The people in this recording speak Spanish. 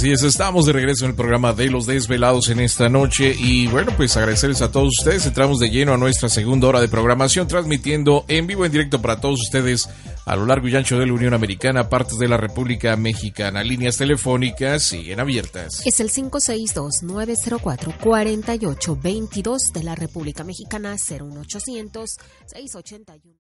Así es, estamos de regreso en el programa de Los Desvelados en esta noche y bueno, pues agradecerles a todos ustedes. Entramos de lleno a nuestra segunda hora de programación, transmitiendo en vivo, en directo para todos ustedes a lo largo y ancho de la Unión Americana, partes de la República Mexicana. Líneas telefónicas siguen abiertas. Es el 562-904-4822 de la República Mexicana, 01800 681.